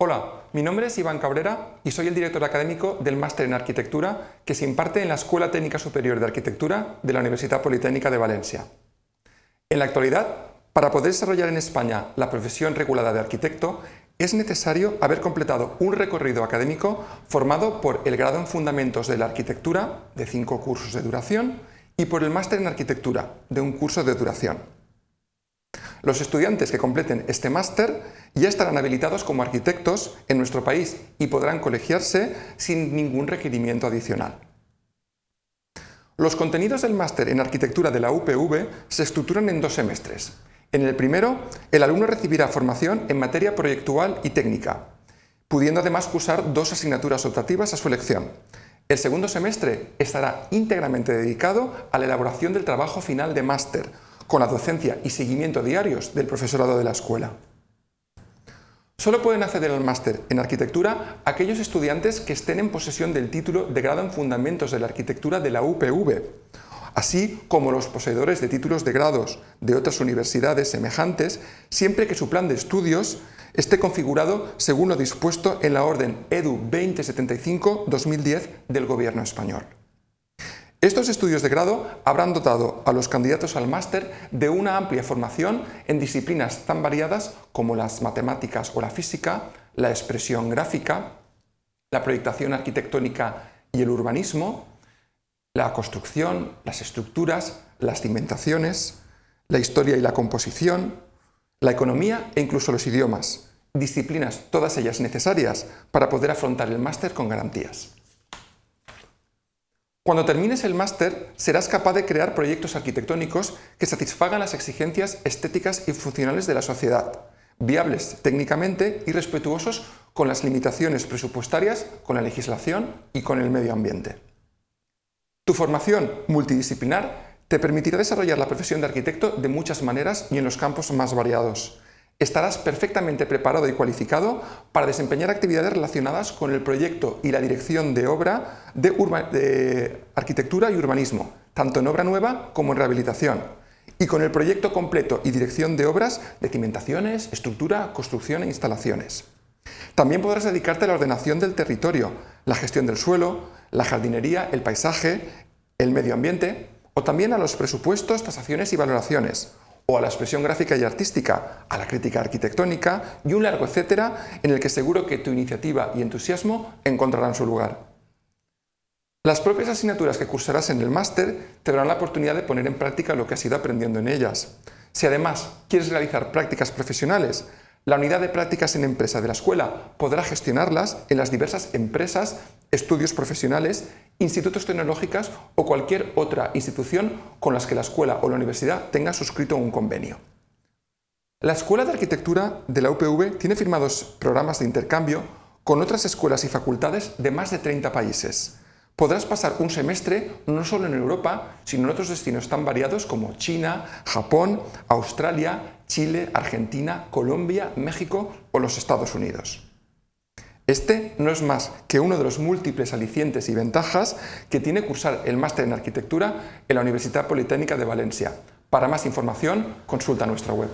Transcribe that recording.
Hola, mi nombre es Iván Cabrera y soy el director académico del Máster en Arquitectura que se imparte en la Escuela Técnica Superior de Arquitectura de la Universidad Politécnica de Valencia. En la actualidad, para poder desarrollar en España la profesión regulada de arquitecto, es necesario haber completado un recorrido académico formado por el grado en Fundamentos de la Arquitectura, de cinco cursos de duración, y por el Máster en Arquitectura, de un curso de duración. Los estudiantes que completen este máster ya estarán habilitados como arquitectos en nuestro país y podrán colegiarse sin ningún requerimiento adicional. Los contenidos del máster en arquitectura de la UPV se estructuran en dos semestres. En el primero, el alumno recibirá formación en materia proyectual y técnica, pudiendo además cursar dos asignaturas optativas a su elección. El segundo semestre estará íntegramente dedicado a la elaboración del trabajo final de máster, con la docencia y seguimiento diarios del profesorado de la escuela. Solo pueden acceder al máster en arquitectura aquellos estudiantes que estén en posesión del título de grado en Fundamentos de la Arquitectura de la UPV, así como los poseedores de títulos de grados de otras universidades semejantes, siempre que su plan de estudios esté configurado según lo dispuesto en la Orden EDU 2075-2010 del Gobierno español. Estos estudios de grado habrán dotado a los candidatos al máster de una amplia formación en disciplinas tan variadas como las matemáticas o la física, la expresión gráfica, la proyectación arquitectónica y el urbanismo, la construcción, las estructuras, las cimentaciones, la historia y la composición, la economía e incluso los idiomas, disciplinas todas ellas necesarias para poder afrontar el máster con garantías. Cuando termines el máster, serás capaz de crear proyectos arquitectónicos que satisfagan las exigencias estéticas y funcionales de la sociedad, viables técnicamente y respetuosos con las limitaciones presupuestarias, con la legislación y con el medio ambiente. Tu formación multidisciplinar te permitirá desarrollar la profesión de arquitecto de muchas maneras y en los campos más variados estarás perfectamente preparado y cualificado para desempeñar actividades relacionadas con el proyecto y la dirección de obra de, arquitectura y urbanismo, tanto en obra nueva como en rehabilitación, y con el proyecto completo y dirección de obras de cimentaciones, estructura, construcción e instalaciones. También podrás dedicarte a la ordenación del territorio, la gestión del suelo, la jardinería, el paisaje, el medio ambiente, o también a los presupuestos, tasaciones y valoraciones, o a la expresión gráfica y artística, a la crítica arquitectónica y un largo etcétera en el que seguro que tu iniciativa y entusiasmo encontrarán su lugar. Las propias asignaturas que cursarás en el máster te darán la oportunidad de poner en práctica lo que has ido aprendiendo en ellas. Si además quieres realizar prácticas profesionales, la unidad de prácticas en empresa de la escuela podrá gestionarlas en las diversas empresas, estudios profesionales, institutos tecnológicos o cualquier otra institución con las que la escuela o la universidad tenga suscrito un convenio. La Escuela de Arquitectura de la UPV tiene firmados programas de intercambio con otras escuelas y facultades de más de 30 países podrás pasar un semestre no solo en Europa, sino en otros destinos tan variados como China, Japón, Australia, Chile, Argentina, Colombia, México o los Estados Unidos. Este no es más que uno de los múltiples alicientes y ventajas que tiene cursar el máster en arquitectura en la Universidad Politécnica de Valencia. Para más información, consulta nuestra web.